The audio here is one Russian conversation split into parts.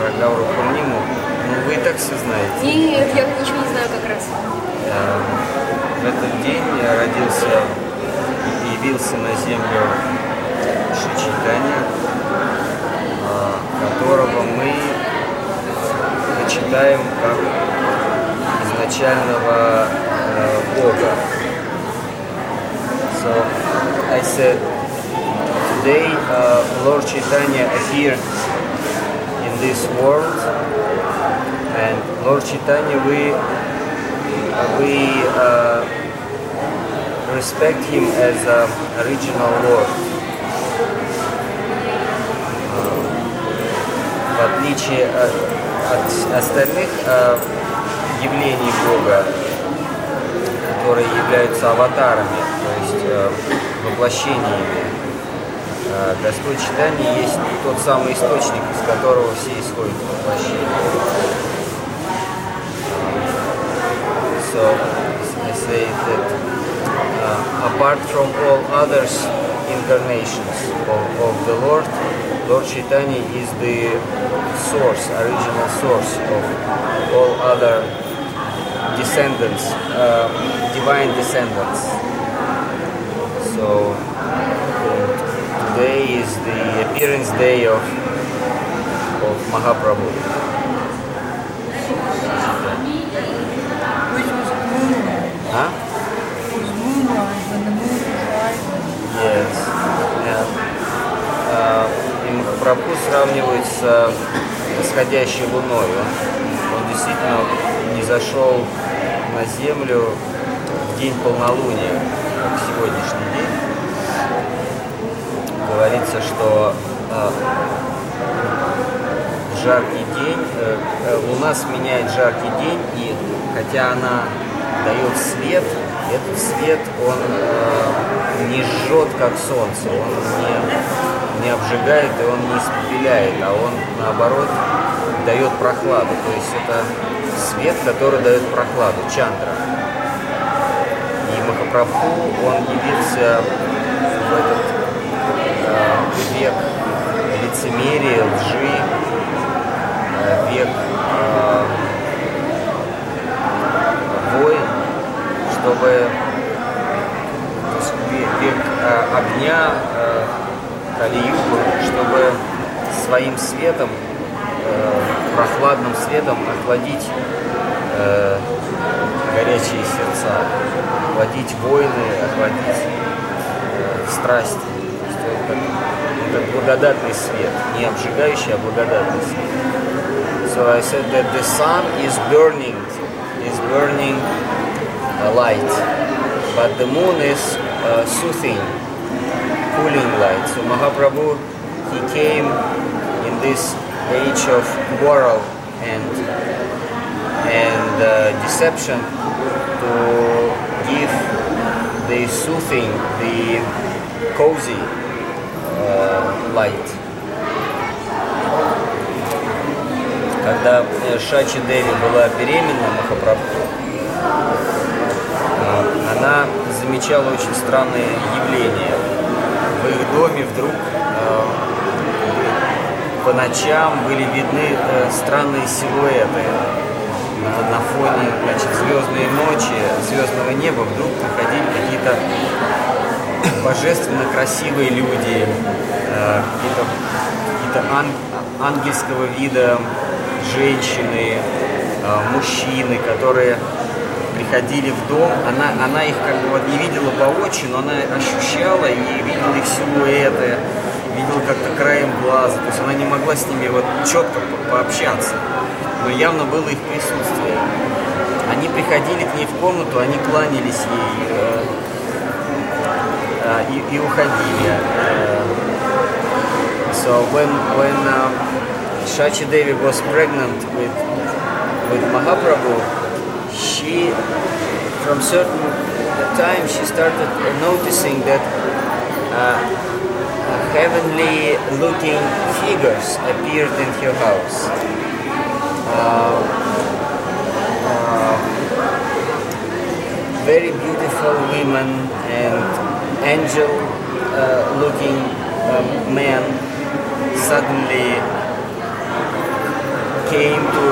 про Гауру Пурниму. Ну, вы и так все знаете. Нет, я ничего не знаю как раз. Э, В этот день родился и явился на землю Шри Чайтанья, э, которого мы почитаем как изначального э, Бога. So I said today uh, Lord Chaitanya appeared this world and Lord Chaitanya we we uh, respect him as a original Lord. Uh, В отличие от, от остальных uh, явлений Бога, которые являются аватарами, то есть uh, воплощениями, uh, Господь Читания есть тот самый источник, из которого все исходят воплощения. So I say that uh, apart from all others incarnations of, of the Lord, Lord Chaitanya is the source, original source of all other descendants, uh, divine descendants. So today is the appearance day of of Mahaprabhu. Which was moonlight. Huh? It was moonlight when the moon was rising. Yes. Yeah. А, И Махапрабху сравнивают с а, восходящей луной. Он, он действительно не зашел на землю в день полнолуния, как сегодняшний день. Говорится, что в жаркий день э, э, луна сменяет жаркий день, и хотя она дает свет, этот свет он э, не жжет как солнце, он не, не обжигает и он не испепеляет, а он наоборот дает прохладу. То есть это свет, который дает прохладу, чандра. И Махапрабху, он явился в этот э, век лицемерия, лжи, век э, войн, чтобы век э, огня, э, Кали-югу, чтобы своим светом, прохладным светом охладить горячие сердца, охладить войны, охладить страсти. То есть это, это благодатный свет, не обжигающий, а благодатный свет. So I said that the sun is burning, is burning uh, light, but the moon is uh, soothing, cooling light. So Mahaprabhu, he came in this age of quarrel and and uh, deception to give the soothing, the cozy uh, light. Когда э, Шачи Деви была беременна Махапрабху, а, она замечала очень странные явления. В их доме вдруг а, по ночам были видны э, странные силуэты. На, фоне значит, звездной ночи, звездного неба вдруг приходили какие-то божественно красивые люди, э, какие-то какие-то ан- ангельского вида женщины, э, мужчины, которые приходили в дом, она, она их как бы вот не видела воочию, но она ощущала и видела их силуэты, видела как-то краем глаза, то есть она не могла с ними вот четко по- пообщаться, но явно было их присутствие. Они приходили к ней в комнату, они кланялись ей э, и, и уходили. Э, So when when uh, Shachi Devi was pregnant with with Mahaprabhu, she from certain time she started noticing that uh, heavenly looking figures appeared in her house. Uh, uh, very beautiful women and angel uh, looking um, men suddenly came to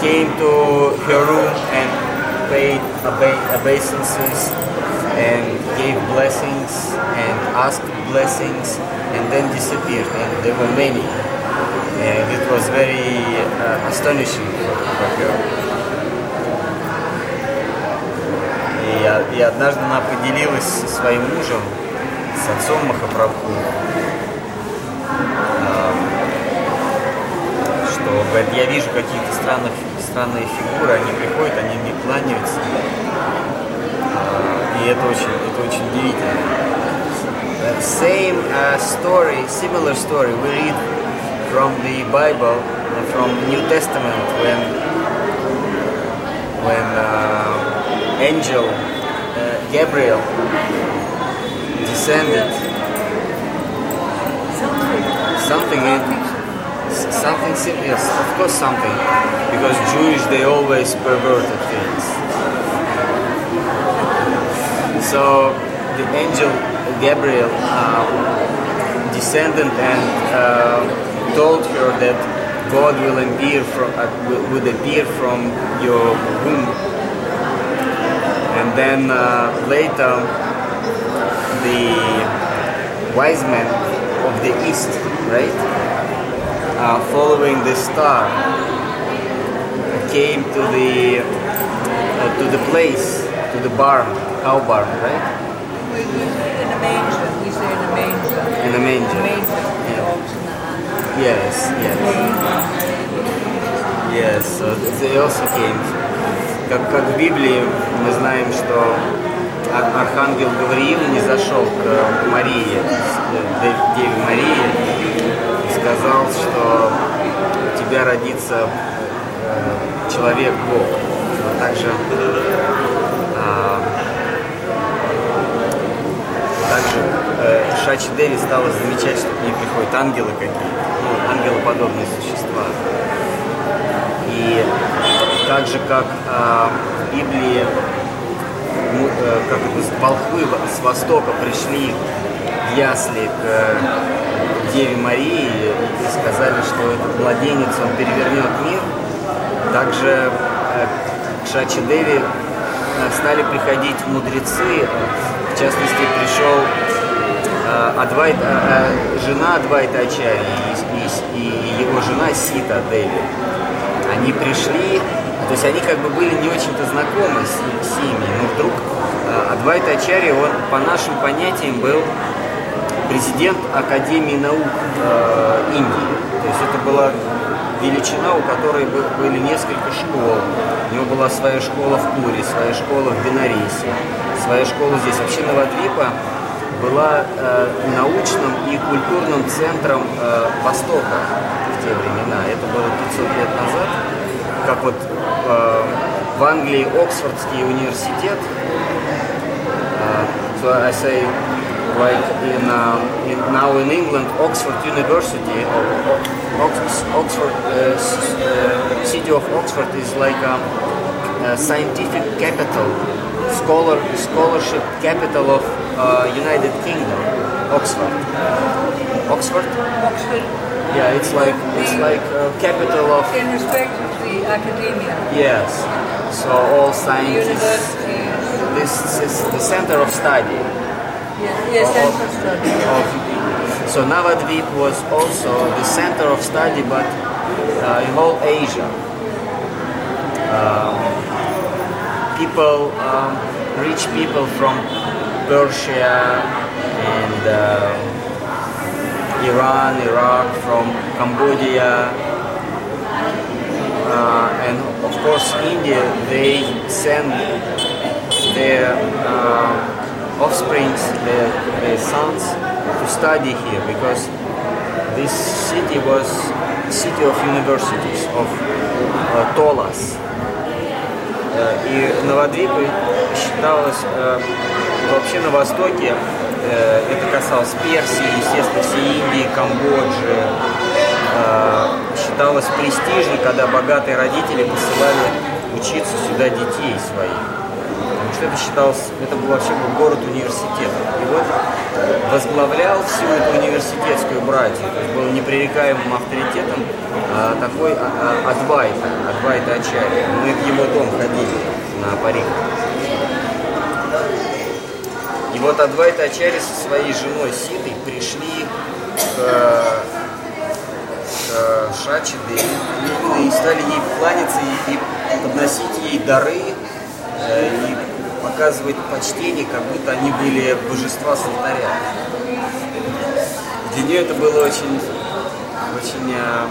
came to her room and paid obe- obeisances and gave blessings and asked blessings and then disappeared. And there were many. And it was very uh, astonishing for her. И, однажды она поделилась со своим мужем, с отцом Махапрабху, а, что говорит, я вижу какие-то странных, странные фигуры, они приходят, они мне кланяются. А, И это очень, это очень удивительно. Uh, same uh, story, similar story we read from the Bible, from New Testament when when uh, angel Gabriel. Descended something in something yes of course something. Because Jewish they always perverted things. So the angel Gabriel uh, descended and uh, told her that God will appear from uh, will, appear from your womb and then uh, later the wise men of the east right uh, following the star came to the uh, to the place to the barn cow barn right We, we in a manger. We say in a manger. in a manger Manger. Yeah. Ox in the hand. yes yes yes so they also came как, как в Библии мы знаем, что Ар- Архангел Гавриил не зашел к Марии, Дев- Деве Марии, и сказал, что у тебя родится э, человек Бог. Но также а, также э, Шачи Деви стала замечать, что к ней приходят ангелы какие-то, ну, ангелоподобные существа. И так же, как а, в Библии ну, э, как это, волхвы с востока пришли в ясли к э, Деве Марии и сказали, что этот младенец, он перевернет мир, также э, к Шачи Деви э, стали приходить мудрецы, в частности, пришел э, Адвайт, э, э, жена Адвайта Ачарьи и, и- и его жена Сита Деви. Они пришли, то есть они как бы были не очень-то знакомы с, с ними, но вдруг э, Адвайта Ачарья, он по нашим понятиям был президент Академии наук э, Индии. То есть это была величина, у которой бы- были несколько школ. У него была своя школа в Пуре, своя школа в Бенарисе, своя школа здесь. Вообще Новодвипа была э, научным и культурным центром э, Востока в те времена. Это было 500 лет назад. Как вот в Англии Оксфордский университет, uh, so I say, like in, um, in now in England, Oxford University, or Ox- Oxford, uh, s- uh, city of Oxford is like a, a scientific capital, scholar scholarship capital of uh, United Kingdom, Oxford. Oxford, Oxford, yeah, it's like it's like a capital of in respect of the academia, yes. So all the scientists. universities, This is the center of study. yes, yes, central study. of so Navadvip was also the center of study, but uh, in all Asia. Um, people, um, rich people from Persia and uh, Iran, Iraq, from Cambodia, uh, and of course India, they send their uh, offsprings, their, their sons, to study here because this city was city of universities, of uh. Э, И Новодвипы считалось э, вообще на Востоке, э, это касалось Персии, естественно, всей Индии, Камбоджи, э, считалось престижно, когда богатые родители посылали учиться сюда детей своих. что это считалось, это был вообще был город университет. И вот возглавлял всю эту университетскую братью, то есть был непререкаемым авторитетом а, такой а, Адвайта, Адвайта Ачарья. Мы в его дом ходили на парик. И вот Адвайта Ачарья со своей женой Ситой пришли к, к Шачи Деви и стали ей кланяться и, подносить ей дары э, и показывать почтение, как будто они были божества с. Для нее это было очень, очень э,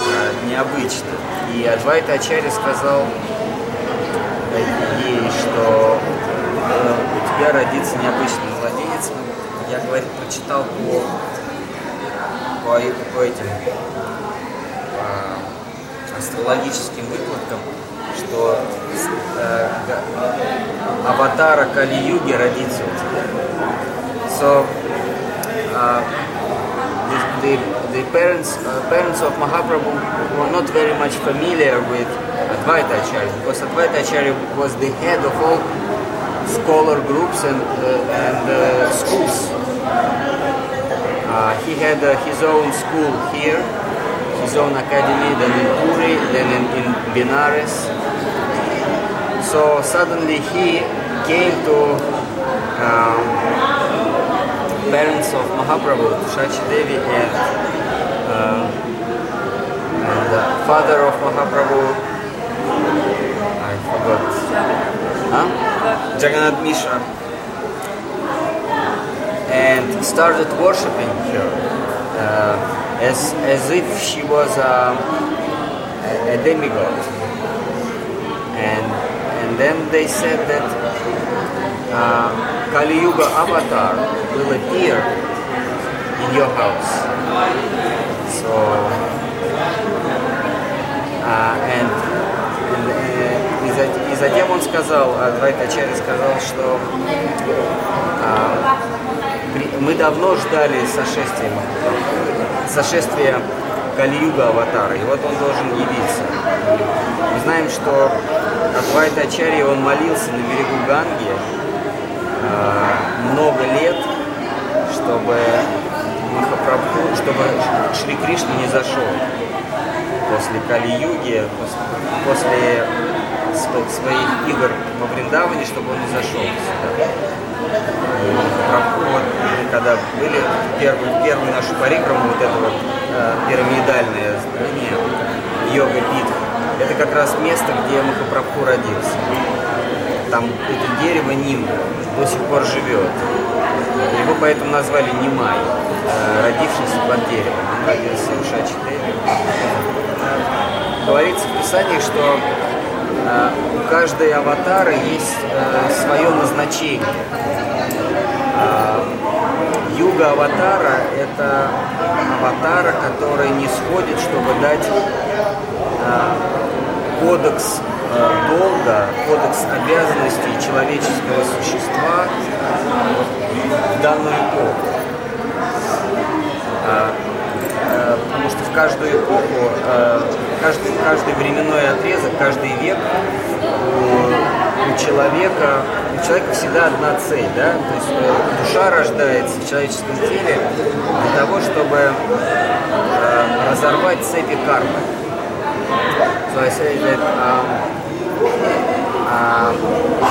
э, необычно. И Адвайта Ачарья сказал ей, что э, у тебя родится необычный младенец. Я, говорит, прочитал по, по, по этим по астрологическим выкладкам, что э, аватара Кали-юги родится у тебя. So, uh, the, the, parents, uh, parents of Mahaprabhu were not very much familiar with Advaita Acharya because Advaita Acharya was the head of all scholar groups and, uh, and uh, schools. Uh, he had uh, his own school here, his own academy, then in Puri, then in, in Benares. So suddenly he came to um, parents of Mahaprabhu, Shachi Devi, and, uh, and the father of Mahaprabhu, I forgot, huh? Jagannath Mishra, and started worshipping her uh, as, as if she was um, a, a demigod. And, and then they said that uh, Kali Yuga avatar will appear in your house. So, uh, and, and, uh, и, за- и затем он сказал, Адвайт Ачарья сказал, что а, при- мы давно ждали сошествия, сошествия Кали-юга аватара, и вот он должен явиться. Мы знаем, что Адвайта Ачарья, он молился на берегу Ганги а, много лет, чтобы Махапрабху, чтобы Шри Кришна не зашел после Кали-юги, после, после св- своих игр во Вриндаване, чтобы он не зашел сюда. Прабху, вот, когда были первую, первую нашу париграмму, вот это вот э, пирамидальное здание, йога пит, это как раз место, где Махапрабху родился. Там это дерево Ним до сих пор живет. Его поэтому назвали Нимай, э, родившийся под деревом. Он родился в Шачи-Деве. Говорится в Писании, что э, у каждой аватара есть э, свое назначение. Юга аватара – это аватара, который не сходит, чтобы дать а, кодекс а, долга, кодекс обязанностей человеческого существа в данную эпоху. А, а, Потому что в каждую эпоху, а, каждый, каждый временной отрезок, каждый век у, у человека, у человека всегда одна цель, да, то есть э, душа рождается в человеческом теле для того, чтобы э, разорвать цепи кармы. So I say that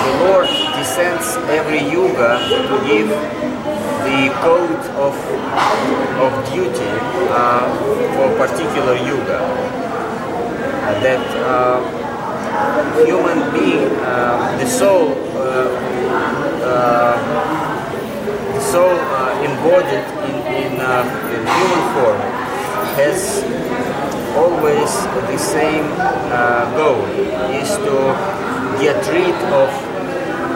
the Lord descends every yuga to give the code of of duty uh, for particular yuga. That uh, human being, uh, the soul, uh, uh, soul uh, embodied in, in, in human form has always the same goal is to get rid of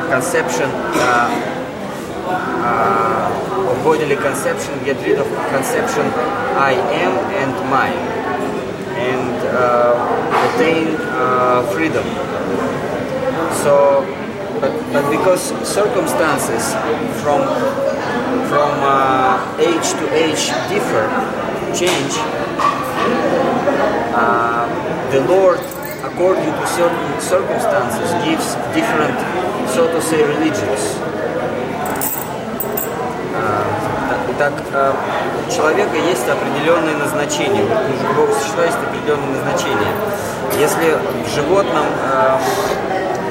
conception uh, of bodily conception, get rid of conception I am and mine, and uh, attain uh, freedom. So, but, but because circumstances from from uh, age to age differ, change, uh, the Lord according to certain circumstances, gives different, so to say, religions. Так, так, у человека есть определенное назначение, у живого существа есть определенное назначение. Если в животном,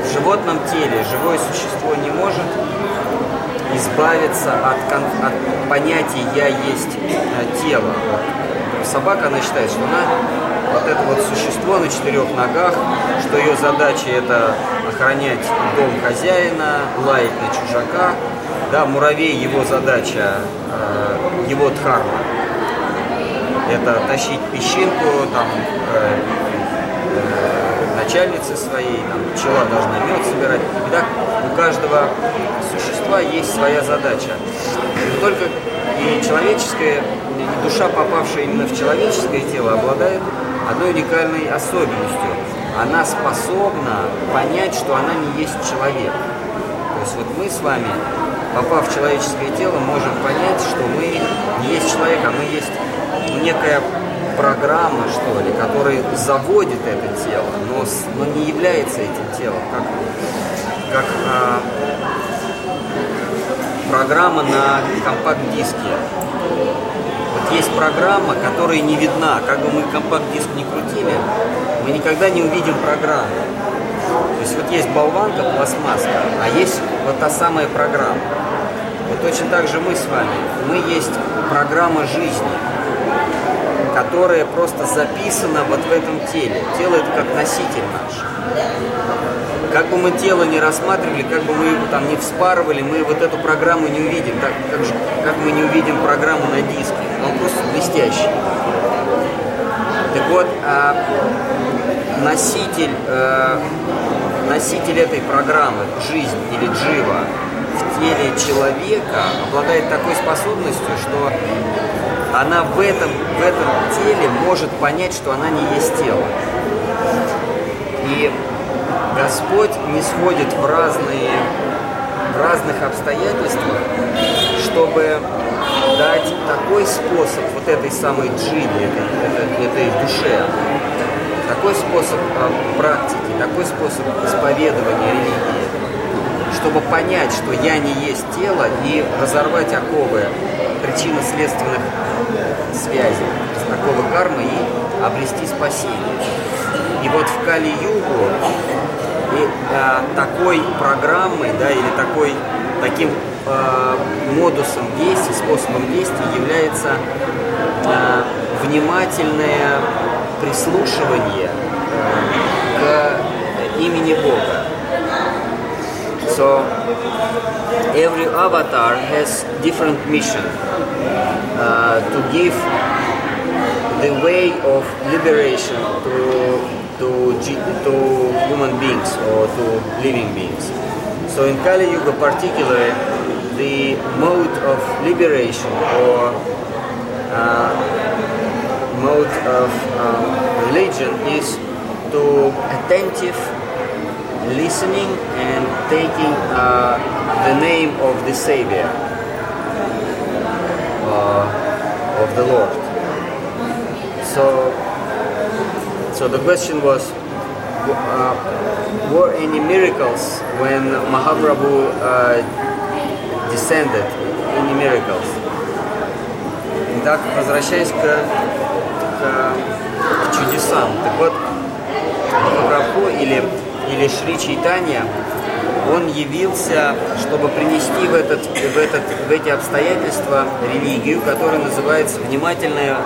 в животном теле живое существо не может избавиться от, от понятия «я есть тело», собака, она считает, что она вот это вот существо на четырех ногах, что ее задача это охранять дом хозяина, лаять на чужака. Да, муравей, его задача, э, его дхарма, это тащить песчинку, там, э, э, начальницы своей, там, пчела должна мед собирать. И у каждого существа есть своя задача. Только и человеческая, и душа, попавшая именно в человеческое тело, обладает одной уникальной особенностью. Она способна понять, что она не есть человек. То есть вот мы с вами, попав в человеческое тело, можем понять, что мы не есть человек, а мы есть некая программа, что ли, которая заводит это тело, но, но не является этим телом, как, как а, программа на компакт-диске. Вот есть программа, которая не видна. Как бы мы компакт-диск не крутили, мы никогда не увидим программу. То есть вот есть болванка, пластмасска, а есть вот та самая программа. Точно так же мы с вами. Мы есть программа жизни, которая просто записана вот в этом теле. Тело это как носитель наш. Как бы мы тело не рассматривали, как бы мы его там не вспарывали, мы вот эту программу не увидим, так как, же, как мы не увидим программу на диске. Он просто блестящий. Так вот, а носитель, э, носитель этой программы, жизнь или джива, теле человека обладает такой способностью, что она в этом, в этом теле может понять, что она не есть тело. И Господь не сходит в разные, в разных обстоятельствах, чтобы дать такой способ вот этой самой джине, этой, этой, этой душе, такой способ э, практики, такой способ исповедования религии, чтобы понять, что я не есть тело и разорвать оковы причинно-следственных связей, оковы кармы и обрести спасение. И вот в Кали-Югу и э, такой программой, да, или такой, таким э, модусом действия, способом действия является э, внимательное прислушивание э, к имени Бога. So every avatar has different mission uh, to give the way of liberation to to, to human beings or to living beings. So in Kali Yuga particularly, the mode of liberation or uh, mode of um, religion is to attentive listening and taking uh, the name of the Savior, uh, of the Lord. So so the question was, uh, were any miracles when Mahaprabhu uh, descended? Any miracles? Итак, возвращаясь к, к, к чудесам. Так вот, Махапрабху или, или Шри Чайтанья, он явился, чтобы принести в, этот, в, этот, в эти обстоятельства религию, которая называется внимательное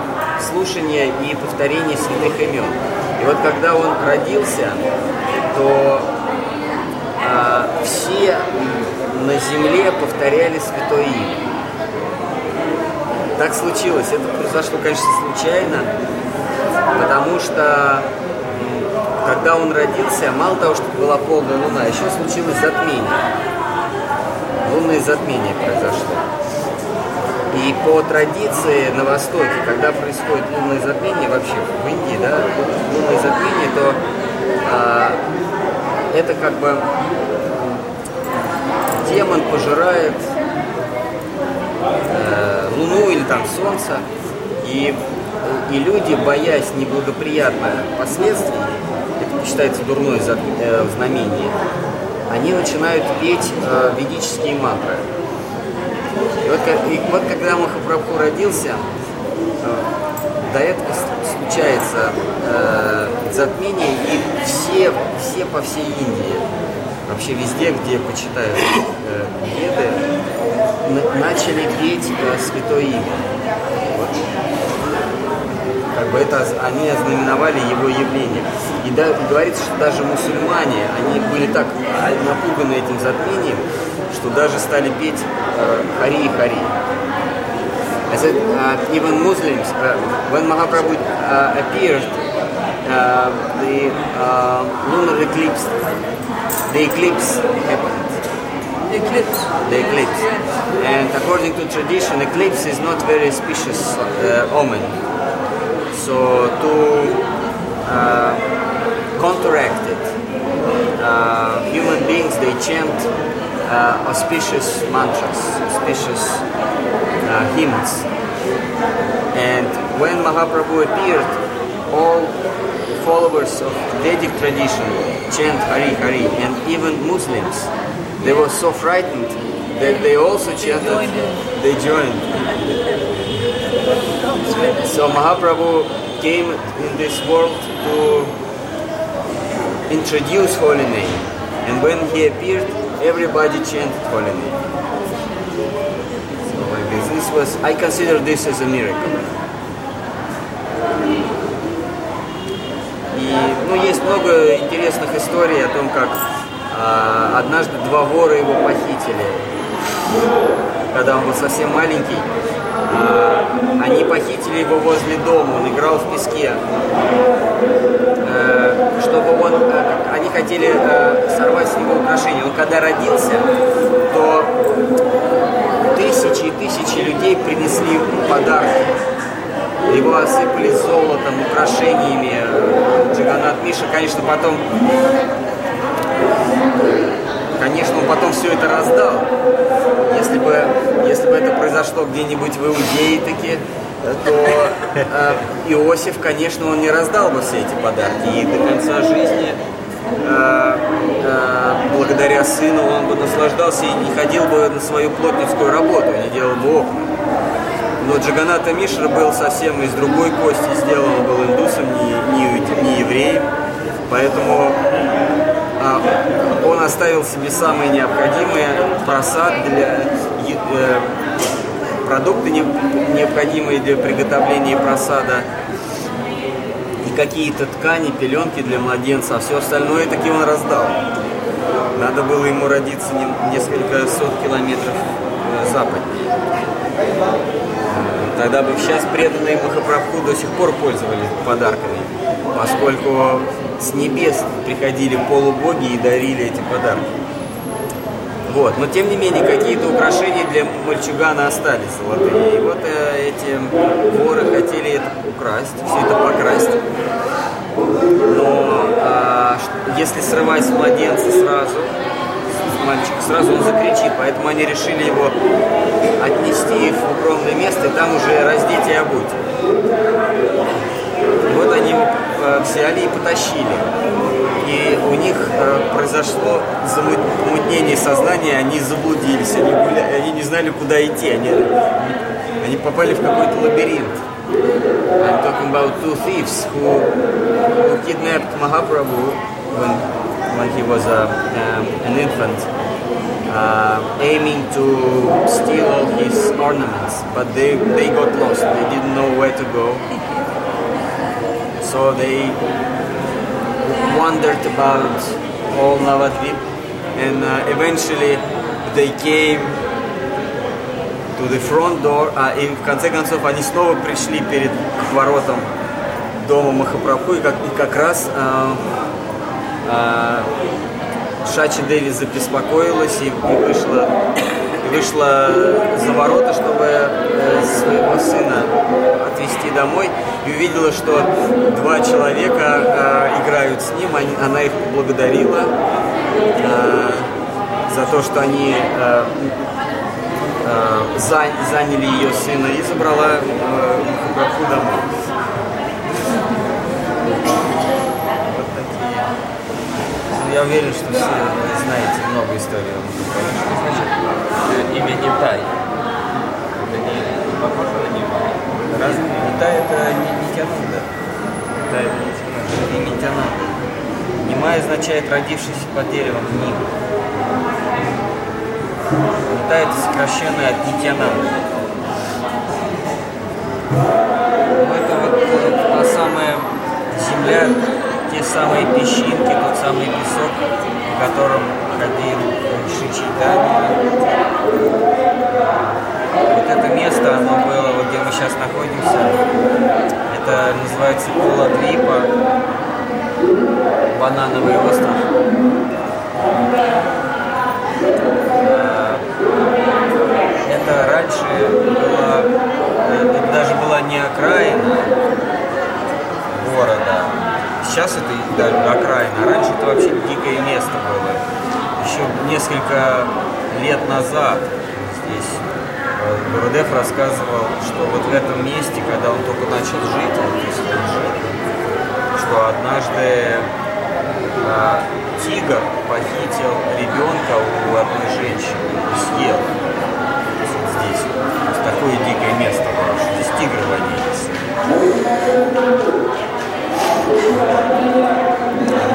слушание и повторение святых имен. И вот когда он родился, то а, все на земле повторяли святое имя. Так случилось. Это произошло, конечно, случайно, потому что когда он родился, мало того, что была полная луна, еще случилось затмение. Лунное затмение произошло. И по традиции на Востоке, когда происходит лунное затмение, вообще в Индии, да, лунное затмение, то а, это как бы демон пожирает э, Луну или там Солнце, и и люди, боясь неблагоприятных последствий, это считается дурное э, знамение, они начинают петь э, ведические мантры. И вот, и вот когда Махапрабху родился, э, до этого случается затмение, и все, все по всей Индии, вообще везде, где почитают веды, на- начали петь э, святое имя. Как бы это они ознаменовали его явление. И, да, говорится, что даже мусульмане, они были так а, напуганы этим затмением, что даже стали петь э, Хари и Хари. I said, uh, even Muslims, uh, when Mahaprabhu uh, appeared, uh, the uh, lunar eclipse, the eclipse happened. Eclipse. The eclipse. And according to tradition, eclipse is not very auspicious uh, omen. So to uh, counteract it, uh, human beings they chant uh, auspicious mantras, auspicious uh, hymns. And when Mahaprabhu appeared, all followers of Vedic tradition chant Hari Hari, and even Muslims, they were so frightened that they also chanted. They joined. So Mahaprabhu came in this world to introduce holy name. And when he appeared, everybody chanted holy name. So like this, this was, I consider this as a miracle. И ну, есть много интересных историй о том, как а, однажды два вора его похитили, когда он был совсем маленький. Они похитили его возле дома, он играл в песке. Э, чтобы он, э, они хотели э, сорвать с него украшения. Он когда родился, то тысячи и тысячи людей принесли подарки. Его осыпали золотом, украшениями. Джиганат Миша, конечно, потом Конечно, он потом все это раздал. Если бы, если бы это произошло где-нибудь в Иудее таки, то э, Иосиф, конечно, он не раздал бы все эти подарки. И до конца жизни, э, э, благодаря сыну, он бы наслаждался и не ходил бы на свою плотницкую работу, не делал бы окна. Но Джаганата Мишра был совсем из другой кости сделан, был индусом, не, не, не евреем. Поэтому он оставил себе самые необходимые просад для э, продукты не- необходимые для приготовления просада и какие-то ткани, пеленки для младенца, а все остальное таки он раздал. Надо было ему родиться не- несколько сот километров э, западнее. Тогда бы сейчас преданные Махапрабху до сих пор пользовались подарками, поскольку с небес приходили полубоги и дарили эти подарки. Вот. Но тем не менее, какие-то украшения для мальчугана остались золотые. И вот э, эти воры хотели это украсть, все это покрасть. Но ш- если срывать с младенца сразу, с мальчика сразу он закричит, поэтому они решили его отнести в укромное место и там уже раздеть и обуть. Вот они его э, взяли и потащили. И у них э, произошло замутнение сознания, они заблудились, они, гуля- они не знали, куда идти, они, они попали в какой-то лабиринт. I'm talking about two thieves who, who kidnapped Mahaprabhu when, when he was a, um, an infant, uh, aiming to steal all his ornaments, but they, they got lost. They didn't know where to go. So they wandered about all Navadvip and uh, eventually they came to the front door, а, и в конце концов они снова пришли перед воротам дома Махапрабху, и как, и как раз а, а, Шачи Деви забеспокоилась и, и вышла, вышла за ворота, чтобы э, своего сына отвезти домой, и увидела, что два человека э, играют с ним, она их поблагодарила э, за то, что они за- заняли ее сына и забрала Махапрабху домой. Вот такие. Ну, я уверен, что все знаете много историй значит имя Нитай? Это не похоже на Нитай? Разве Нитай это не Нитянанда? Нитай это Тимур. Это Нитянанда. Нимай означает родившийся под деревом Ним. Нитай это сокращенное от Нитянанда. Ну, это вот та самая земля, самые песчинки, тот самый песок, по которым ходил Ши Чайтанья. Вот это место, оно было, вот где мы сейчас находимся, это называется Куладвипа, банановый остров. Э, Это раньше была, э, это даже была не окраина города. Сейчас это даже окраина, раньше это вообще дикое место было. Еще несколько лет назад здесь э, Гурудев рассказывал, что вот в этом месте, когда он только начал жить, вот здесь он жил, что однажды а, тигр похитил ребенка у одной женщины и съел. Вот здесь. Есть такое дикое место было, что здесь тигры водились.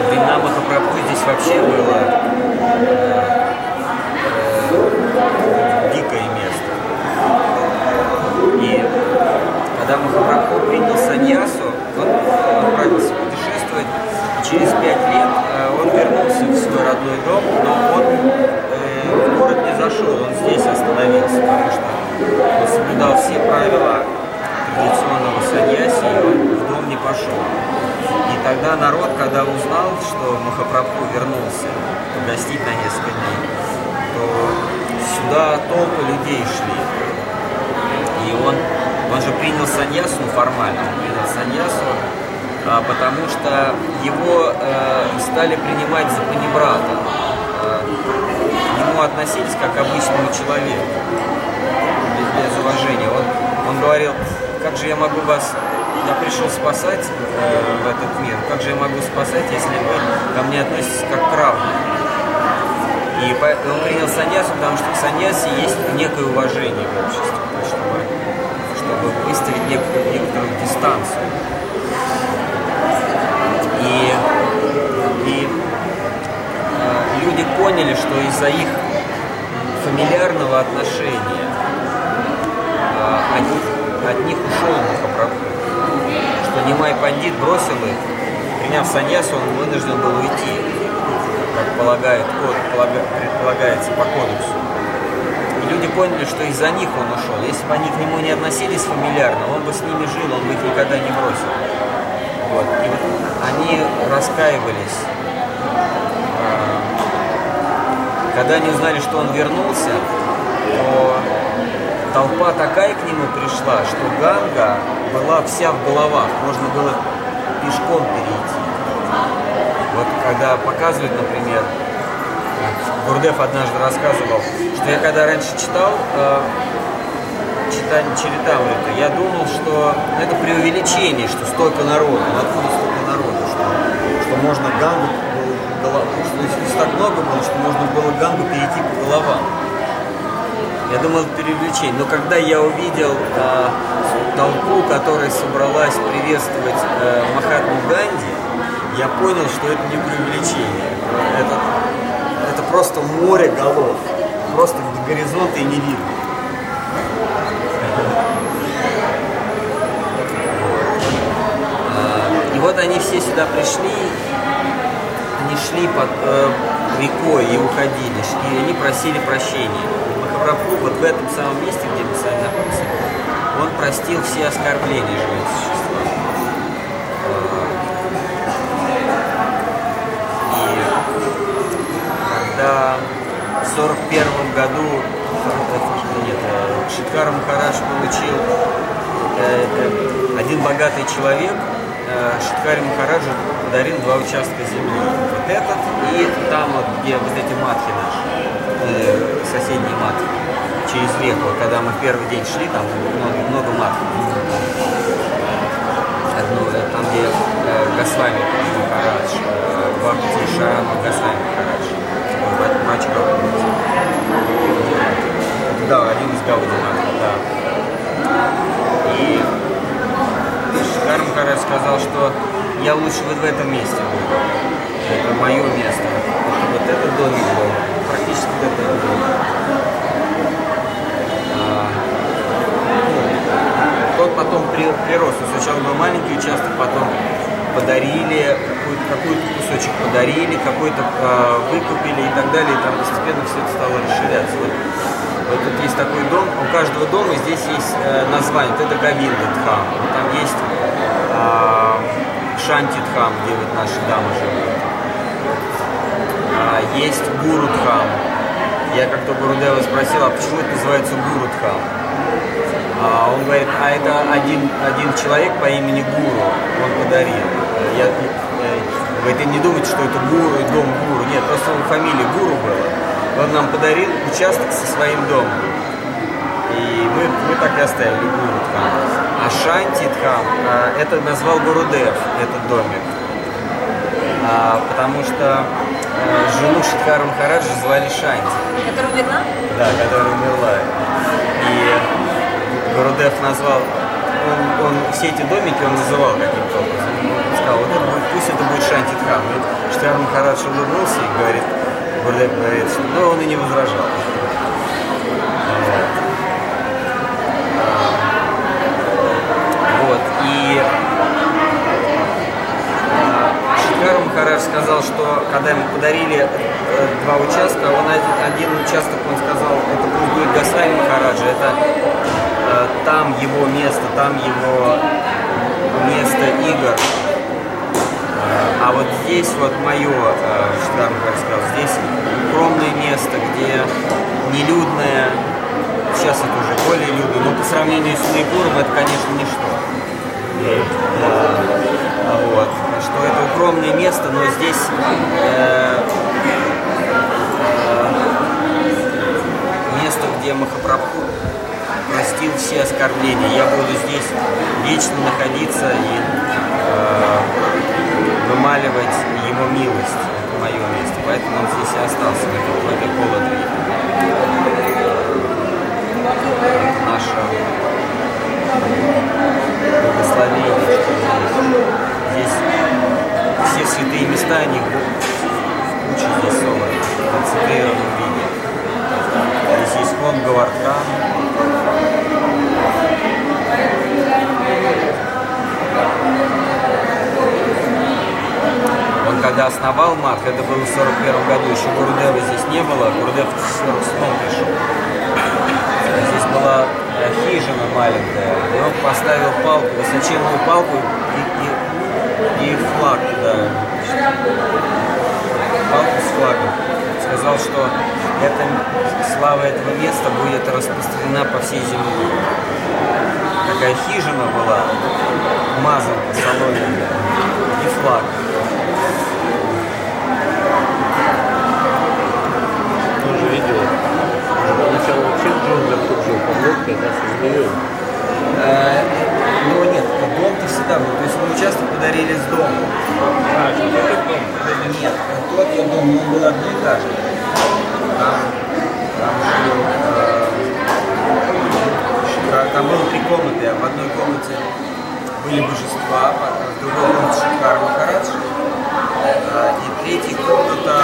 Времена Махапрабху здесь вообще было э, э, дикое место. И когда Махапрабху принял саньясу, он отправился путешествовать, и через пять лет э, он вернулся в свой родной дом, но он э, в город не зашел, он здесь остановился, потому что он соблюдал все правила традиционного саньяси, и он в дом не пошел. И тогда народ, когда узнал, что Махапрабху вернулся погостить на несколько дней, то сюда толпы людей шли. И он, он же принял саньясу, формально, принял саньясу, а, потому что его э, стали принимать за панибрата. Э, к нему относились как к обычному человеку, без, без уважения. Он, он говорил, как же я могу вас, я пришел спасать э, в этот мир, как же я могу спасать, если вы ко мне относитесь как к равному? И поэтому он принял саньясу, потому что к саньясе есть некое уважение в обществе, чтобы, чтобы выставить некоторую, некоторую дистанцию. И, и э, люди поняли, что из-за их фамильярного отношения э, от, них- от них ушел Махапрабху. Что Нимай Пандит бросил их, приняв саньясу, он вынужден был уйти, как полагает, код, полага- предполагается по кодексу. И люди поняли, что из-за них он ушел. Если бы они к нему не относились фамильярно, он бы с ними жил, он бы их никогда не бросил. Вот. И вот они раскаивались. А, Когда они узнали, что он вернулся, то толпа такая к нему пришла, что Ганга была вся в головах, можно было пешком перейти. Вот когда показывают, например, Гурдев однажды рассказывал, что я когда раньше читал э, читание Чаритамрита, я думал, что это преувеличение, что столько народу, откуда столько народу, что, что можно Гангу, по голов- что так много было, что можно было Гангу перейти по головам. Я думал, преувеличение. Но когда я увидел э, толпу, которая собралась приветствовать э, Махатму Ганди, я понял, что это не преувеличение. Это, это просто море голов. Просто до горизонта и не видно. И вот они все сюда пришли, они шли под э, рекой и уходили, и они просили прощения. Вот в этом самом месте, где мы с вами находимся, он простил все оскорбления живым существам. А, И когда в 41 году э, нет, э, Шиткар Махарадж получил э, э, один богатый человек э, Шиткари Махараджу подарил два участка земли. Вот этот и там вот, где вот эти матхи наши, соседние матхи. через реку. Когда мы в первый день шли, там много, много матов. Одну, э, там, где э, Госвами Махарадж, э, Бхакти Шарама Госвами Махарадж, мачка. Да, один из Гауди матов, да. И Шикар Махарадж сказал, что я лучше вот в этом месте буду. Это мое место. Вот этот домик был, практически вот это был. А, Тот потом при- прирос. Сначала был маленький участок, потом подарили, какой-то, какой-то кусочек подарили, какой-то а, выкупили и так далее. И там постепенно все это стало расширяться. Вот, вот тут есть такой дом, у каждого дома здесь есть э, название. Вот это Гавинда Дхам. Там есть а, Шанти Дхам, где вот наши дамы живут. А, есть Гуру Дхам. Я как-то Гурудева спросил, а почему это называется Гуру Дхам? А он говорит, а это один, один человек по имени Гуру, он подарил. Я, э, говорит, не думайте, что это гуру, дом гуру. Нет, просто его фамилия Гуру была. Он нам подарил участок со своим домом. И мы, мы так и оставили Гуру Дхам. А Шанти Дхам, а, это назвал Гурудев, этот домик. А, потому что жену Шидхара Махараджа звали Шанти. Которая умерла? Да, которая умерла. И Гурудев назвал, он, он все эти домики он называл каким-то образом. Он сказал, вот это будет, пусть это будет Шантитхам. И Штиар Махарадж улыбнулся и говорит, Гурудев говорит, что ну, он и не возражал. Вот. А, Вот, и Шикар Махарадж сказал, что когда ему подарили э, два участка, он один, один участок, он сказал, это будет Гасай Махараджа, это э, там его место, там его место игр. Э, А вот здесь вот мое, Махарадж сказал, здесь укромное место, где нелюдное, сейчас это уже более людно, но по сравнению с Майпуром это, конечно, ничто. А, Вот. Что это укромное место, но здесь э, э, место, где Махапрабху простил все оскорбления. Я буду здесь вечно находиться и э, вымаливать ему милость. Это мое место. Поэтому он здесь и остался, в этой, в этой колодре. Это наше благословение, что здесь, здесь все святые места, они в концентрированном виде. Здесь есть фон Гавардхан, Он когда основал Мат, это было в 41 году, еще Гурдева здесь не было, Гурдев в 47 пришел. Здесь была э, хижина маленькая, и он поставил палку, высоченную палку и, и, и флаг туда. Палку с флагом. Сказал, что это, слава этого места будет распространена по всей земле. Такая хижина была, мазанка соломенная, и флаг. Тоже видел. Поначалу вообще в джунглях тут жил, под лодкой, да, со змеей. Э, Ну нет, всегда был. То есть мы участок подарили с домом. А, что это дом? Нет, тот я дом, он был одноэтажный. Там, там жил, э, там было три комнаты, а в одной комнате были божества, а в другой комнате Шикар Махарадж, а, и третья комната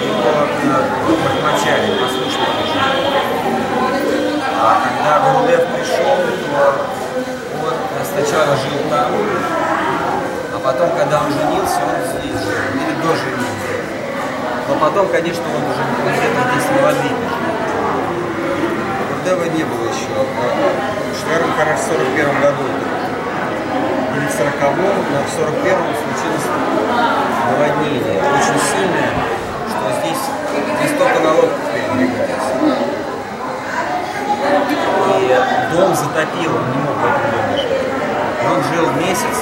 его э, Брахмачари, послушный А когда Гурудев пришел, то э, сначала жил там, а потом, когда он женился, он здесь жил, или до женитьбы. Но потом, конечно, он уже где-то здесь на Владимире. Гурдева не было еще. Штверн Хараш в 41 году. Или в 40 но в 41-м случилось наводнение. Очень сильное, что здесь, здесь только на лодках передвигались. И дом затопило, он не мог в этом доме жить. И он жил месяц,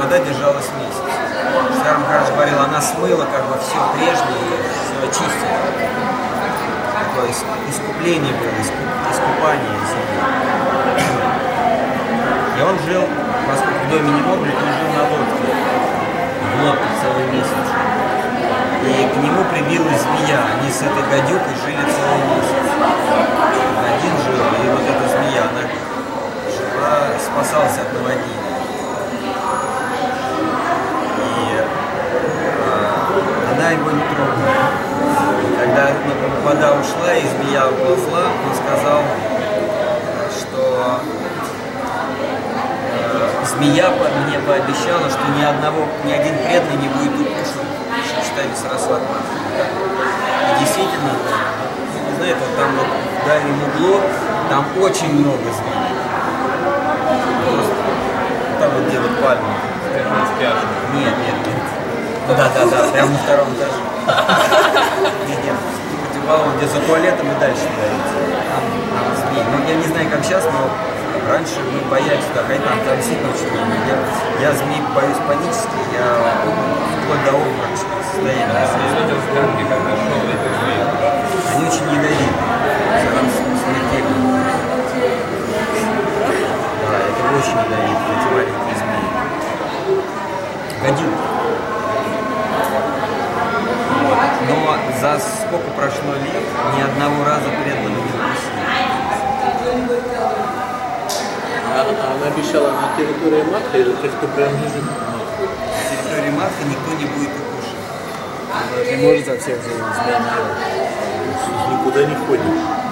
вода держалась месяц. Смыла как бы все прежнее все очистила. такое ис- искупление было, иску- искупание змеи. И он жил, поскольку в доме не мог он жил на лодке. В лодке целый месяц. И к нему прибилась змея. Они с этой гадюкой жили целый месяц. Один жил, и вот эта змея, она жила, спасалась от наводнения. Она его не трогала. Когда вода ушла и змея уползла, он сказал, что э, змея мне пообещала, что ни одного, ни один преданный не будет укушен читали Сарасвати. И действительно, не знаю, вот там вот в дальнем углу, там очень много змей. Просто там вот где вот пальма. Нет, нет. Да, да, да, прямо на втором этаже. Нет, нет, противоположно, где за туалетом и дальше змеи. Ну, я не знаю, как сейчас, но раньше мы боялись туда ходить, там, действительно очень. Я, я змей боюсь панически, я вплоть до обморочного состояния. Они очень ядовиты. Да, это очень ядовито, эти маленькие змеи. Гадюк. Вот. Но за сколько прошло лет, ни одного раза преданного не. А, а она обещала на территории матки или те, кто принадлежит? На территории матки никто не будет укушен. Не может за всех делать. Никуда не ходит.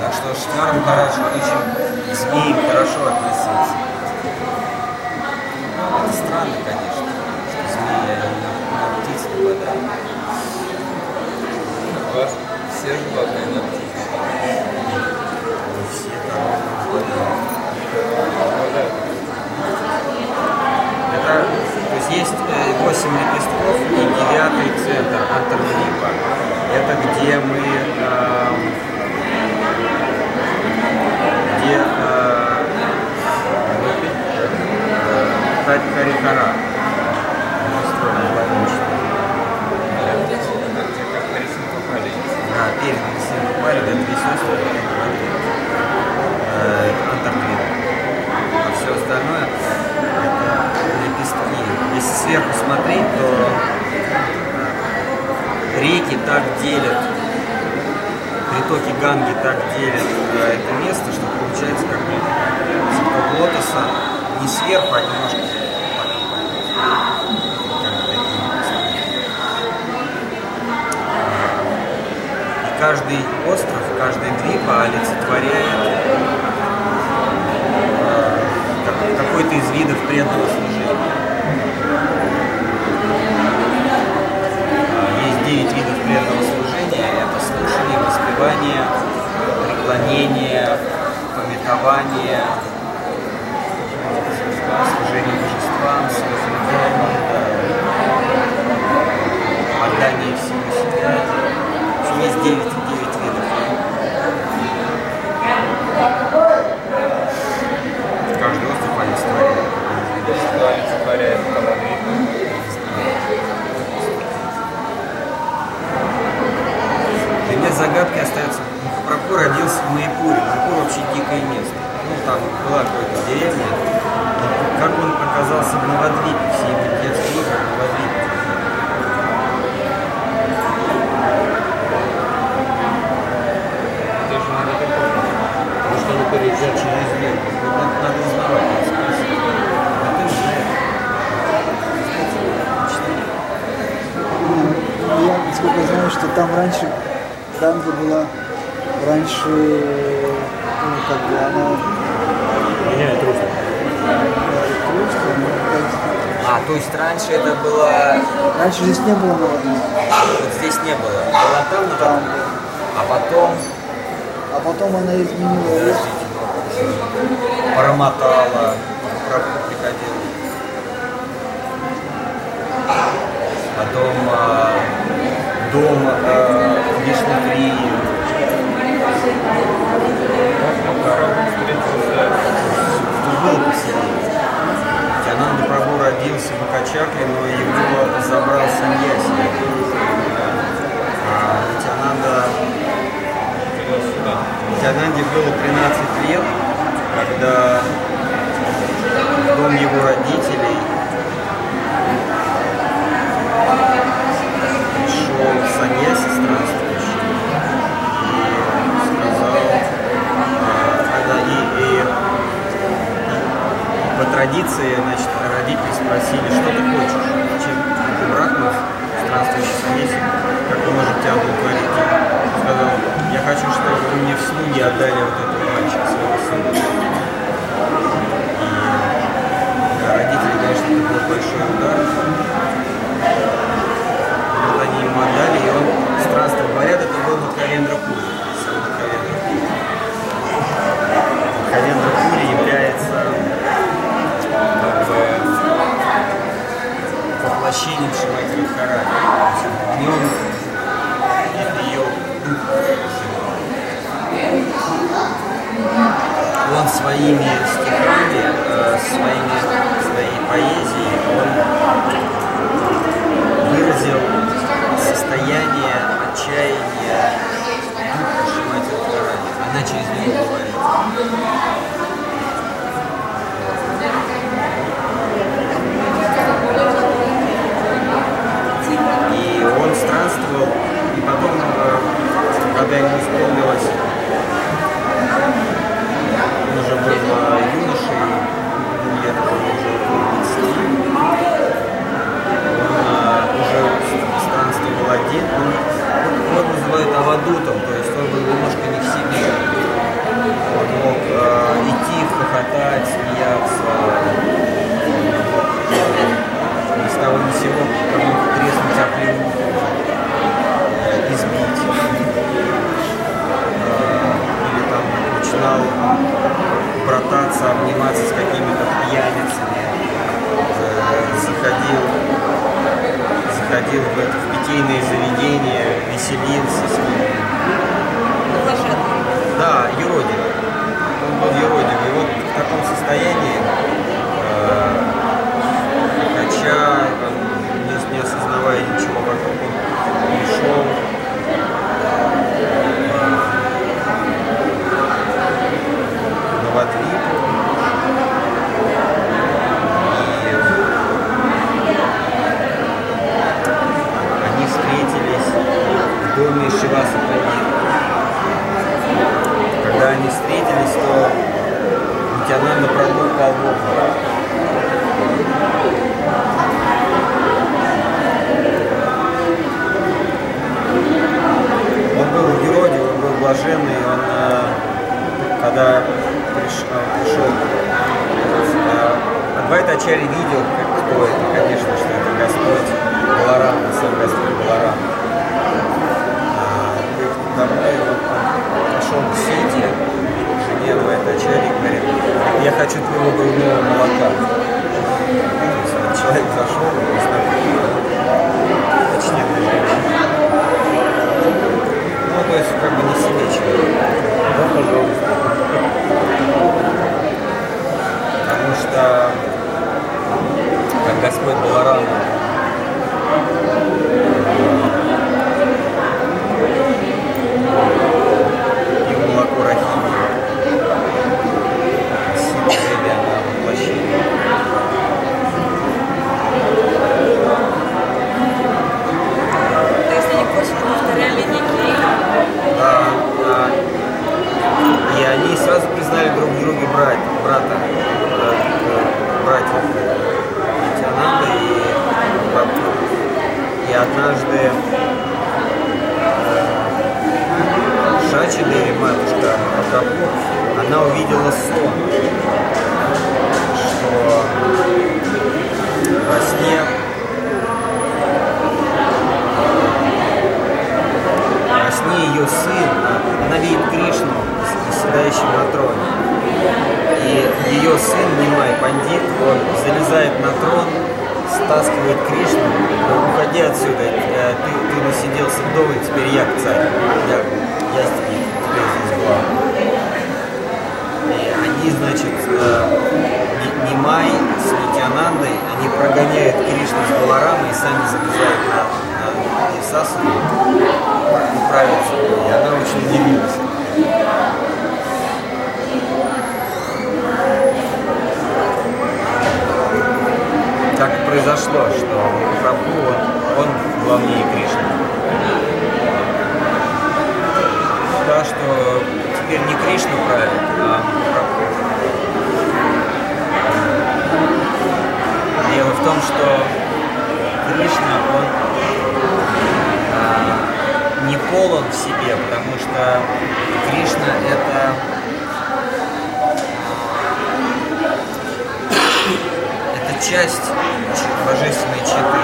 Так что Шнарм хорошо, очень к змеям хорошо относился. Это странно, конечно, что змеи они на, птиц нападают. Вас все животные на птиц. Не все коровы нападают. Это, то есть есть э, 8 лепестков и девятый центр антернипа. Это где мы, эм, где э, э, Хари- Да, перед Алексеем Купали, это весь остров, э. А все остальное это лепестки. Если сверху смотреть, то э, реки так делят, притоки Ганги так делят э, это место, что получается как бы лотоса не сверху, а немножко так, как бы такие лепестки. И каждый остров, каждая гриппа олицетворяет э, как- какой-то из видов преданного служения. А, Есть девять видов преданного служения. Это слушание, воспевание, преклонение, пометование, служение божествам, созидание, да, отдание всего себя. В общем, есть девять, девять видов. Каждый остров олицетворяет. Что олицетворяет Каладри? Для меня загадкой остается, Махапрабху родился в Майпуре. Майпур вообще дикое место. Ну, там была какая-то деревня. Но как он оказался в Новодвипе, все его детские игры в Новодвипе. Это же надо такое. Потому что она переезжает через Через реку. Вот Надо, надо узнавать, надо спросить. А ты знаешь. Я насколько знаю, что там раньше Ганга была раньше, ну, как бы она Меняет русло. русская, но как- А, то есть раньше это было... раньше здесь не было отдали вот это. она увидела сон, что во сне во сне ее сын, она видит Кришну, седающего на троне. И ее сын, Нимай Пандит, он залезает на трон, стаскивает Кришну, «Ну, уходи отсюда, ты, ты насиделся вдовы, теперь я царь, я, я тебе, теперь здесь главный они, значит, э, Нимай с Нитянандой, они прогоняют Кришну с Баларамой и сами забежают на, на Исасу и правятся. И она очень удивилась. Так произошло, что Прабху, он, он главнее Кришны. Да, что теперь не Кришна правит, а Прабху. Дело в том, что Кришна, он а, не полон в себе, потому что Кришна это это часть божественной читы.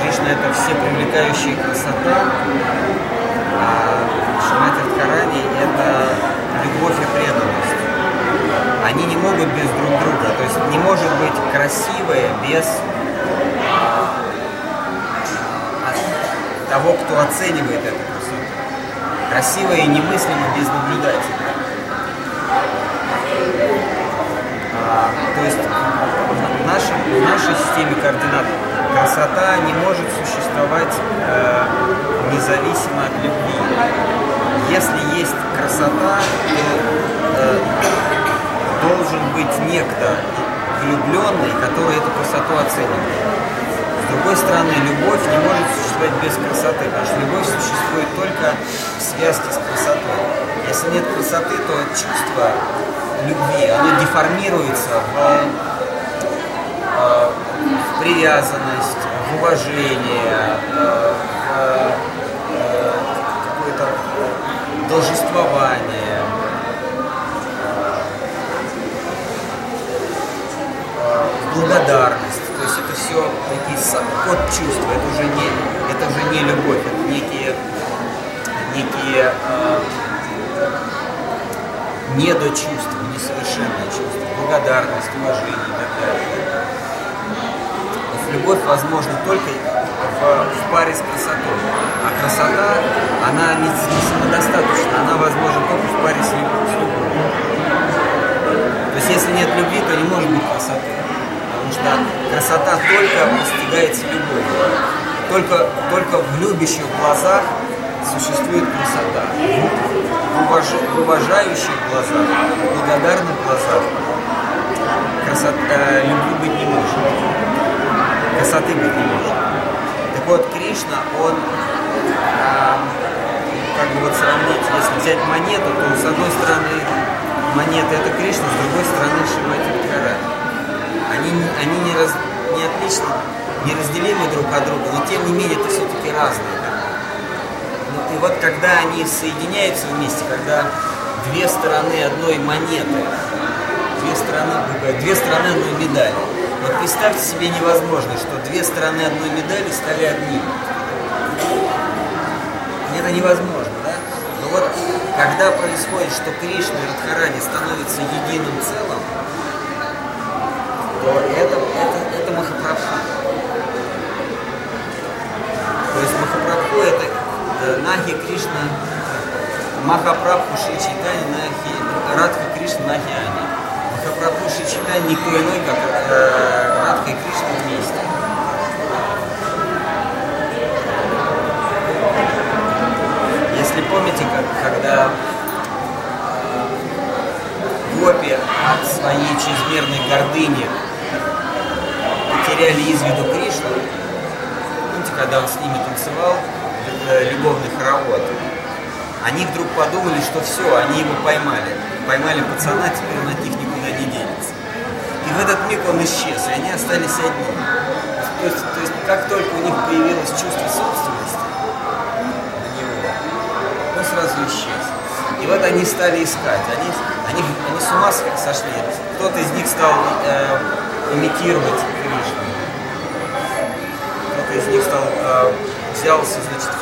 Кришна это все привлекающая красота, а Шимати Радхарани это любовь и преданность. Они не могут без друг друга, то есть не может быть красивое без того, кто оценивает эту красоту. Красивое и немыслимо без наблюдателя. А, то есть в, нашем, в нашей системе координат красота не может существовать э, независимо от любви. Если есть красота, то э, должен быть некто влюбленный, который эту красоту оценивает. С другой стороны, любовь не может существовать без красоты, потому что любовь существует только в связке с красотой. Если нет красоты, то чувство любви, оно деформируется в, э, в привязанность, в уважение, э, в э, какое-то должествование, в благодарность. То есть это все такие код чувства, это уже не, это уже не любовь, это некие, некие э, недочувства, несовершенные чувства, благодарность, уважение и так далее. Любовь возможна только в, в паре с красотой. А красота, она не, не самодостаточна, она возможна только в паре с любовью. То есть если нет любви, то не может быть красоты. Что красота только постигается любовью. Только, только в любящих глазах существует красота. В, уважи- в уважающих глазах, в благодарных глазах красота, э, любви быть не может. Красоты быть не может. Так вот, Кришна, он а, как бы вот сравнить, если взять монету, то с одной стороны монета это Кришна, с другой стороны Шимати Радхарани. Они, они не, раз, не отлично, неразделимы друг от друга, но тем не менее это все-таки разные. Ну, и вот когда они соединяются вместе, когда две стороны одной монеты, две стороны, две стороны одной медали. Вот представьте себе невозможно, что две стороны одной медали стали одними. Это невозможно, да? Но вот когда происходит, что Кришна и Радхарани становятся единым целым, это, это, это Махапрабху. То есть Махапрабху это э, Нахи Кришна, Махапрабху Шри Чайтани Нахи, Радха Кришна Нахи Ани. Махапрабху Шри Чайтани никто иной, как э, Радха и Кришна вместе. Если помните, как, когда Гопи от своей чрезмерной гордыни потеряли из виду Кришну, помните, когда он с ними танцевал э, любовный хоровод, они вдруг подумали, что все, они его поймали. Поймали пацана, теперь он от них никуда не денется. И в этот миг он исчез, и они остались одни. То есть, то есть как только у них появилось чувство собственности на него, он сразу исчез. И вот они стали искать. Они, они, они с ума сошли. Кто-то из них стал э, имитировать Кришну. Стал, э, взялся, значит,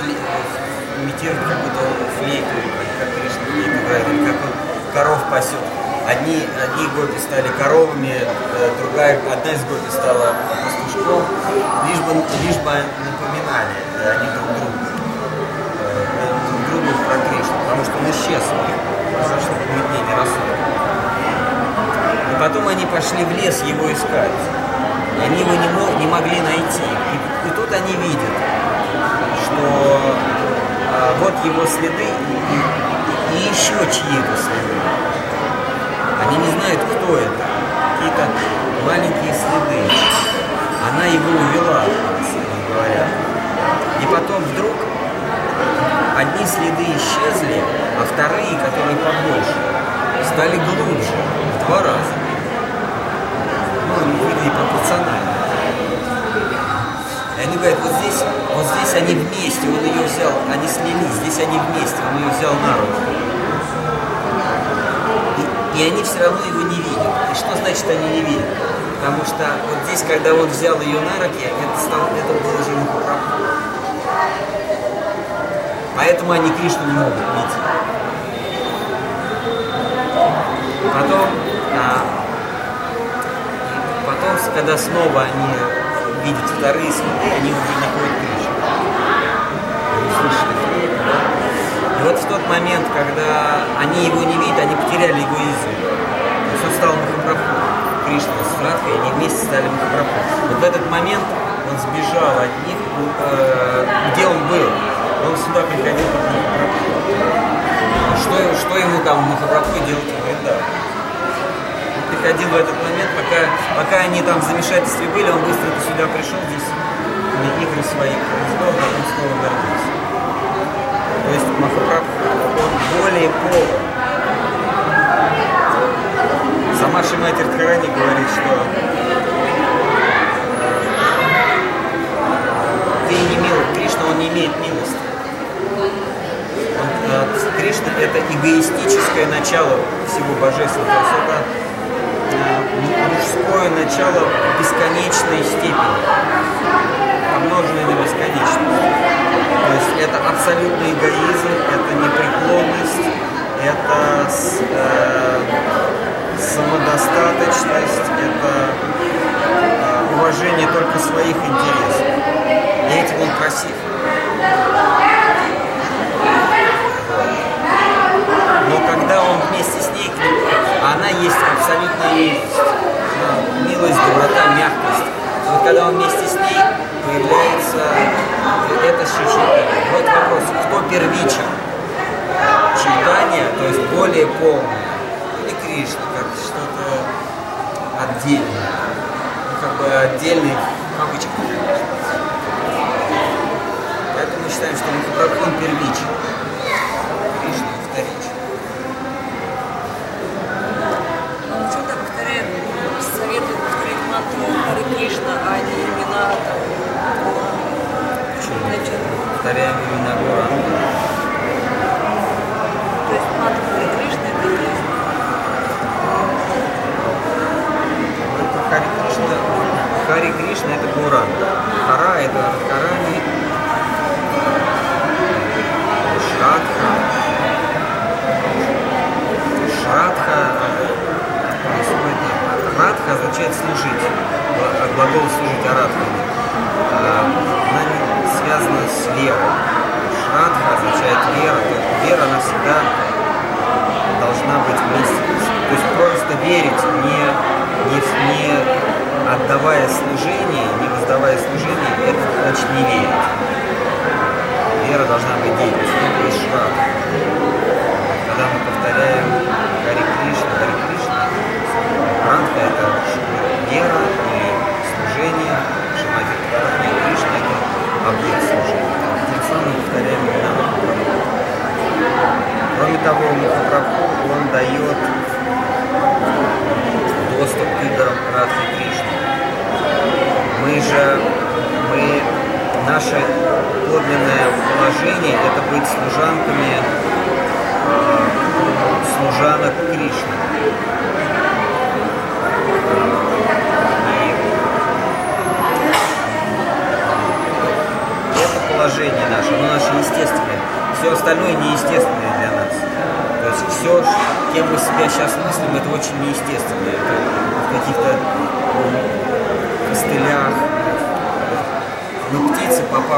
имитировать, как будто он флейту, как Кришна флейту играет, или как он коров пасет. Одни, одни гопи стали коровами, э, другая, одна из гопи стала пастушком, лишь бы, лишь бы напоминали э, они друг другу э, друг другу про Кришну, потому что он исчез них, произошло помутнение рассудка. И потом они пошли в лес его искать. Они его не, мо- не могли найти. И, и тут они видят, его следы и, и- и еще чьи-то следы. Они не знают, кто это. Какие-то маленькие следы. Она его увела, говоря. И потом вдруг одни следы исчезли, а вторые, которые побольше, стали глубже в два раза. Они выглядели пропорционально. И они говорят, вот здесь, вот здесь они вместе, он ее взял, они слились, здесь они вместе, он ее взял на руки. И, и они все равно его не видят. И что значит они не видят? Потому что вот здесь, когда он взял ее на руки, это, стало, это было уже Махапрабху. Поэтому они Кришну не могут видеть. Потом, а, потом, когда снова они видят вторые следы, они уже находят Кришну. И вот в тот момент, когда они его не видят, они потеряли его из виду. Он стал Махапрабху. Кришна с Радхой, они вместе стали Махапрабху. Вот в этот момент он сбежал от них, э, где он был. Он сюда приходил как Махапрабху. Что, что ему там Махапрабху делать в Вриндаване? Он приходил в этот момент, пока, пока они там в замешательстве были, он быстренько сюда пришел, здесь игры свои произвел, потом снова вернулся. То есть Махапрабху, он более полон. Сама Шимати Радхарани говорит, что ты не мил, Кришна, он не имеет милости. Э, Кришна – это эгоистическое начало всего божественного. Э, мужское начало бесконечной степени, помноженное на бесконечность. То есть это абсолютный эгоизм, это непреклонность, это э, самодостаточность,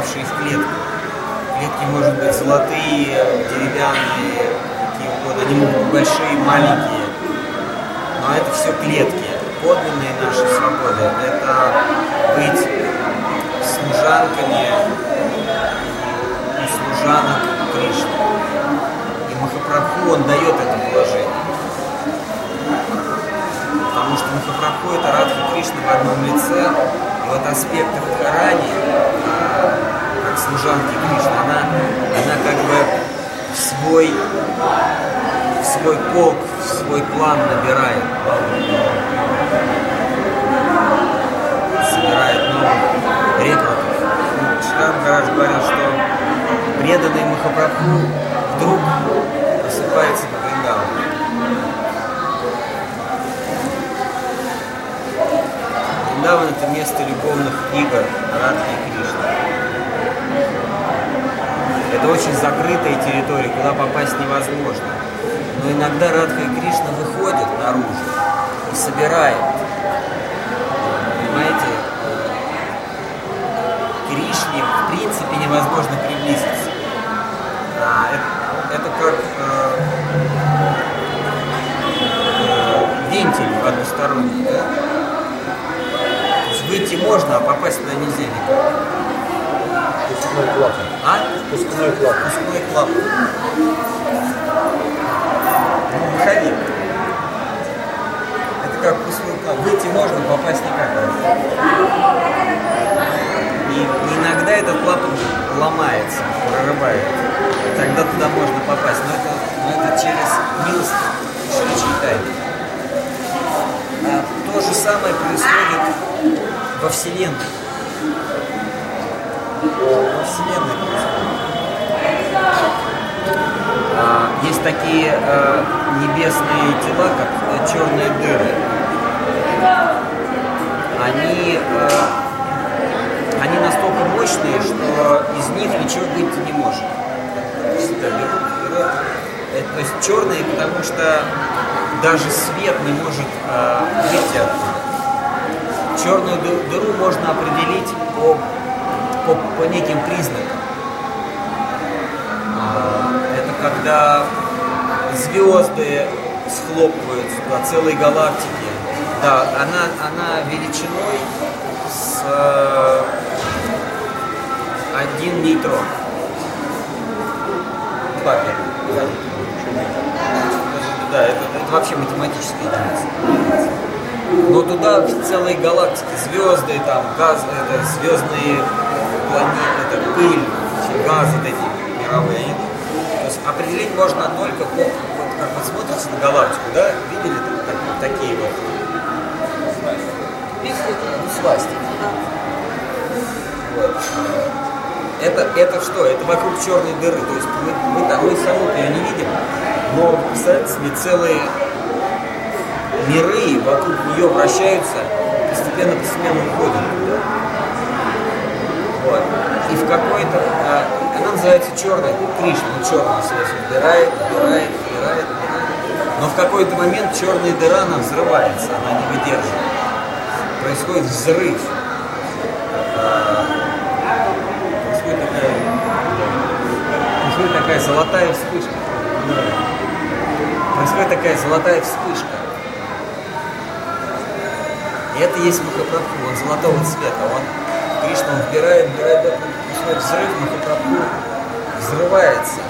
попавшие в клетку. Клетки могут быть золотые, деревянные, какие угодно. Они могут быть большие, маленькие. Но это все клетки. Подлинные наши свободы – это быть служанками и служанок Кришны. И Махапрабху, он дает это положение. Потому что Махапрабху это Радха Кришна в одном лице. Вот аспект Радхарани, а, как служанки Кришны, она, она как бы в свой, в свой полк, в свой план набирает собирает новых рекрутов. Шрам Гараж говорил, что преданный Махапрабху вдруг просыпается по Вриндавану. Вриндаван это место любовных игр Радхи и Кришны. Это очень закрытая территория, куда попасть невозможно. Но иногда Радха и Кришна выходят наружу и собирает. Понимаете? К Кришне в принципе невозможно приблизиться. А, это, это как э, э, вентиль односторонний, да? Выйти можно, а попасть туда нельзя никак. Пускной клапан. А? Пускной клапан. Пускной клапан. Ну, выходи. Это как пустой клапан. Выйти можно, попасть никак. И иногда этот клапан ломается, прорывает. Тогда туда можно попасть. Но это, но это через милость Шри Чайтани. А то же самое происходит во Вселенной. Во Вселенной. А, Есть такие э, небесные тела, как э, черные дыры. Они, э, они настолько мощные, что из них ничего быть не может. Всегда берут, берут. Э, То есть черные, потому что даже свет не может выйти оттуда. Черную ды- дыру можно определить по, по, по неким признакам. А, Это когда звезды схлопываются туда, целые галактики. Да, она, она величиной с э, один нейтрон. Первых. Да, это, это вообще математическая единица. Но туда целые галактики, звезды, там, газ, это звездные планеты, это пыль, газы вот эти мировые. они- То есть определить можно только по, вот как вы смотрите на галактику, да, видели там так- такие вот свастики. Вот. Это, это что? Это вокруг черной дыры. То есть мы, мы, мы саму ее не видим, но представьте себе целые миры вокруг нее вращаются, постепенно-постепенно уходят туда. Вот. И в какой-то... а, она называется черной, Кришна, он черную себя выбирает, выбирает, выбирает, выбирает. Но в какой-то момент черная дыра, она взрывается, она не выдерживает. Происходит взрыв. А, Происходит такая, происходит такая золотая вспышка. Происходит такая золотая вспышка. И это есть Махапрабху, он золотого цвета. Он, Кришна, он вбирает, вбирает, происходит взрыв, Махапрабху взрывается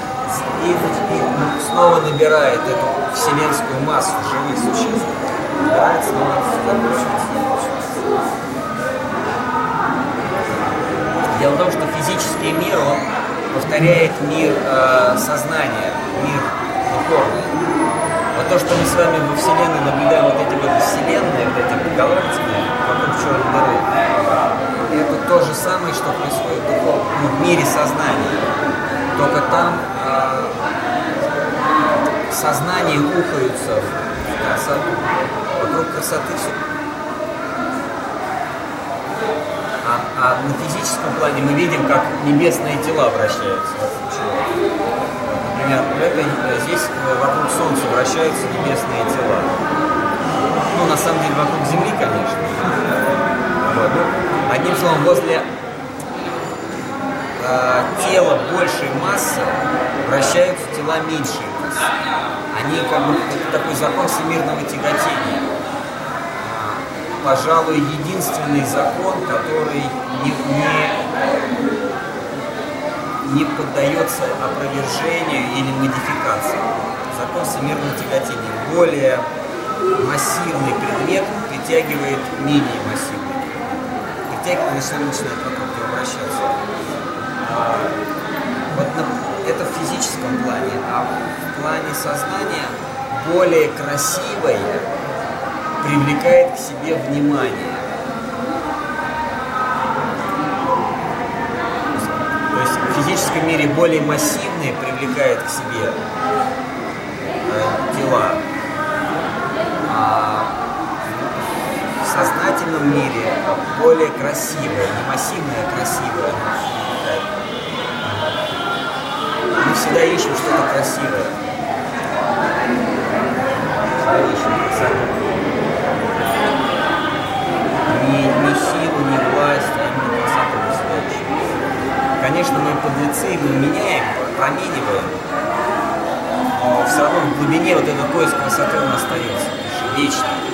и, и снова набирает эту вселенскую массу живых существ. Набирает снова, закручивается, закручивается. Дело в том, что физический мир, он повторяет мир э, сознания, мир духовный. Вот то, что мы с вами во Вселенной наблюдаем, вот эти вот вселенные, вот эти галактики вокруг черной дыры, это то же самое, что происходит в, ну, в мире сознания. Только там э, сознание ухаются в красоту. Вокруг красоты все. А, а на физическом плане мы видим, как небесные тела вращаются. Например, в этой, э, здесь э, вокруг Солнца вращаются небесные тела. Ну, на самом деле, вокруг Земли, конечно. Вот. Одним словом, возле э, тела большей массы вращаются тела меньшей массы. Они как бы, это такой закон всемирного тяготения. Пожалуй, единственный закон, который не, не, не поддается опровержению или модификации. Закон всемирного тяготения. Более массивный предмет притягивает менее массивный. Притягивает, если он начинает вокруг вращаться. А, вот на- это в физическом плане, а в плане сознания более красивое привлекает к себе внимание. Более массивные привлекает к себе э, тела, а в сознательном мире более красивое, не массивное, а привлекает. Мы всегда ищем что-то красивое. Всегда. Не, не силу, не власть, а именно красоту мы всегда ищем. Конечно, мы подлецы, мы меняем, промениваем, но все равно в глубине вот этот поиск красоты он остается, вечный.